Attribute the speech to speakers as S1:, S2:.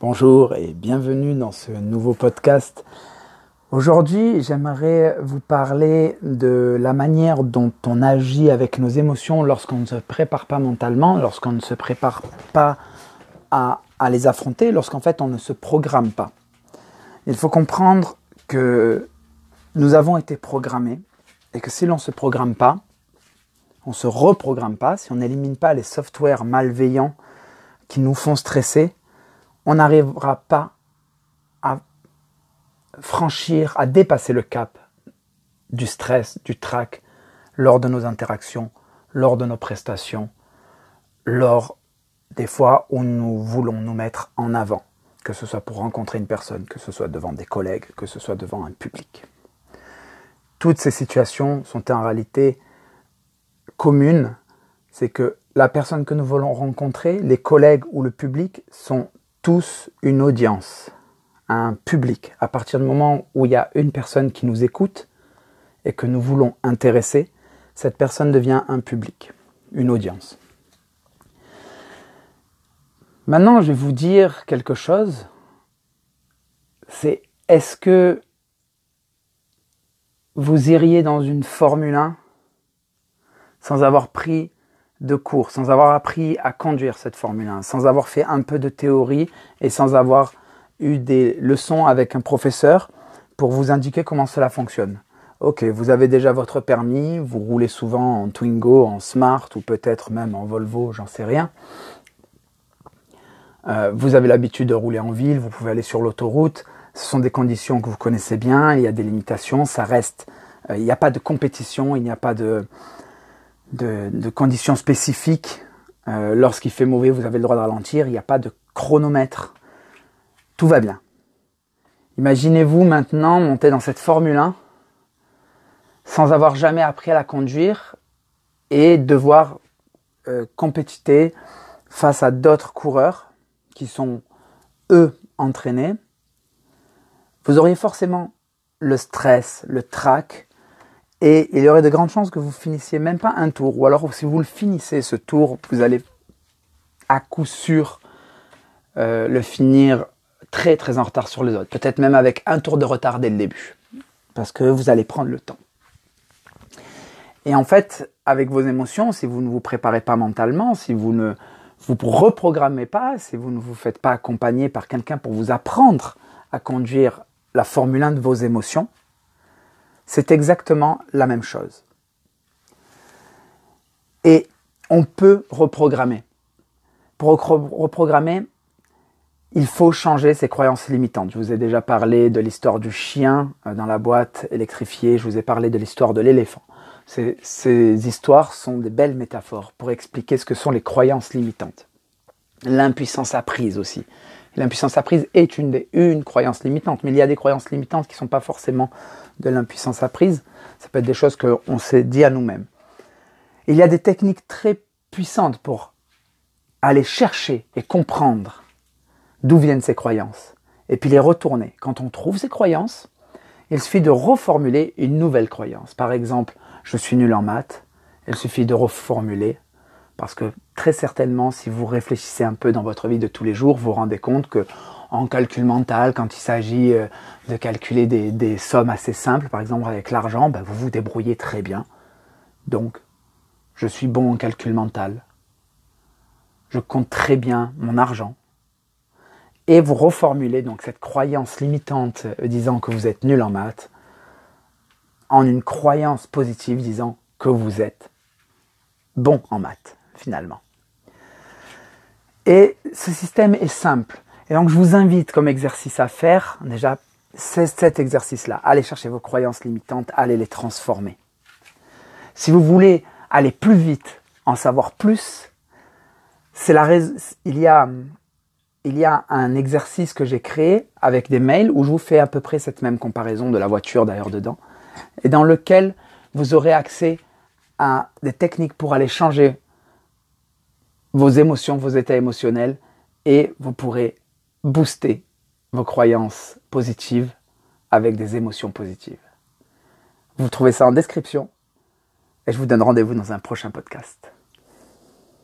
S1: Bonjour et bienvenue dans ce nouveau podcast. Aujourd'hui, j'aimerais vous parler de la manière dont on agit avec nos émotions lorsqu'on ne se prépare pas mentalement, lorsqu'on ne se prépare pas à, les affronter, lorsqu'en fait on ne se programme pas. Il faut comprendre que nous avons été programmés et que si l'on ne se programme pas, on ne se reprogramme pas, si on n'élimine pas les softwares malveillants qui nous font stresser, on n'arrivera pas à franchir, à dépasser le cap du stress, du trac lors de nos interactions, lors de nos prestations, lors des fois où nous voulons nous mettre en avant, que ce soit pour rencontrer une personne, que ce soit devant des collègues, que ce soit devant un public. Toutes ces situations sont en réalité communes, c'est que la personne que nous voulons rencontrer, les collègues ou le public sont tous une audience, un public. À partir du moment où il y a une personne qui nous écoute et que nous voulons intéresser, cette personne devient un public, une audience. Maintenant, je vais vous dire quelque chose. C'est est-ce que vous iriez dans une Formule 1 sans avoir pris de cours, sans avoir appris à conduire cette Formule 1, sans avoir fait un peu de théorie et sans avoir eu des leçons avec un professeur pour vous indiquer comment cela fonctionne. Ok, vous avez déjà votre permis, vous roulez souvent en Twingo, en Smart ou peut-être même en Volvo, j'en sais rien. Euh, vous avez l'habitude de rouler en ville, vous pouvez aller sur l'autoroute. Ce sont des conditions que vous connaissez bien, il y a des limitations, ça reste. Euh, il n'y a pas de compétition, il n'y a pas de, de, conditions spécifiques. Euh, lorsqu'il fait mauvais, vous avez le droit de ralentir. Il n'y a pas de chronomètre. Tout va bien. Imaginez-vous maintenant monter dans cette Formule 1 sans avoir jamais appris à la conduire et devoir euh, compétiter face à d'autres coureurs qui sont eux entraînés. Vous auriez forcément le stress, le trac, et il y aurait de grandes chances que vous finissiez même pas un tour. Ou alors, si vous le finissez ce tour, vous allez à coup sûr euh, le finir très très en retard sur les autres. Peut-être même avec un tour de retard dès le début. Parce que vous allez prendre le temps. Et en fait, avec vos émotions, si vous ne vous préparez pas mentalement, si vous ne vous reprogrammez pas, si vous ne vous faites pas accompagner par quelqu'un pour vous apprendre à conduire la Formule 1 de vos émotions, c'est exactement la même chose. Et on peut reprogrammer. Pour reprogrammer, il faut changer ses croyances limitantes. Je vous ai déjà parlé de l'histoire du chien euh, dans la boîte électrifiée, je vous ai parlé de l'histoire de l'éléphant. Ces, ces, histoires sont des belles métaphores pour expliquer ce que sont les croyances limitantes. L'impuissance apprise aussi. L'impuissance apprise est une, des, une croyance limitante, mais il y a des croyances limitantes qui ne sont pas forcément de l'impuissance apprise. Ça peut être des choses qu'on s'est dit à nous-mêmes. Il y a des techniques très puissantes pour aller chercher et comprendre d'où viennent ces croyances, et puis les retourner. Quand on trouve ces croyances, il suffit de reformuler une nouvelle croyance. Par exemple, je suis nul en maths. Il suffit de reformuler parce que très certainement, si vous réfléchissez un peu dans votre vie de tous les jours, vous vous rendez compte que en calcul mental, quand il s'agit euh, de calculer des, sommes assez simples, par exemple avec l'argent, ben, vous vous débrouillez très bien. Donc, je suis bon en calcul mental. Je compte très bien mon argent. Et vous reformulez donc cette croyance limitante euh, disant que vous êtes nul en maths en une croyance positive disant que vous êtes bon en maths finalement. Et ce système est simple. Et donc je vous invite comme exercice à faire, déjà, cet exercice-là. Allez chercher vos croyances limitantes, allez les transformer. Si vous voulez aller plus vite, en savoir plus, il y a, il y a un exercice que j'ai créé avec des mails où je vous fais à peu près cette même comparaison de la voiture d'ailleurs dedans, et dans lequel vous aurez accès à des techniques pour aller changer vos émotions, vos états émotionnels, et vous pourrez booster vos croyances positives avec des émotions positives. Vous trouvez ça en description, et je vous donne rendez-vous dans un prochain podcast.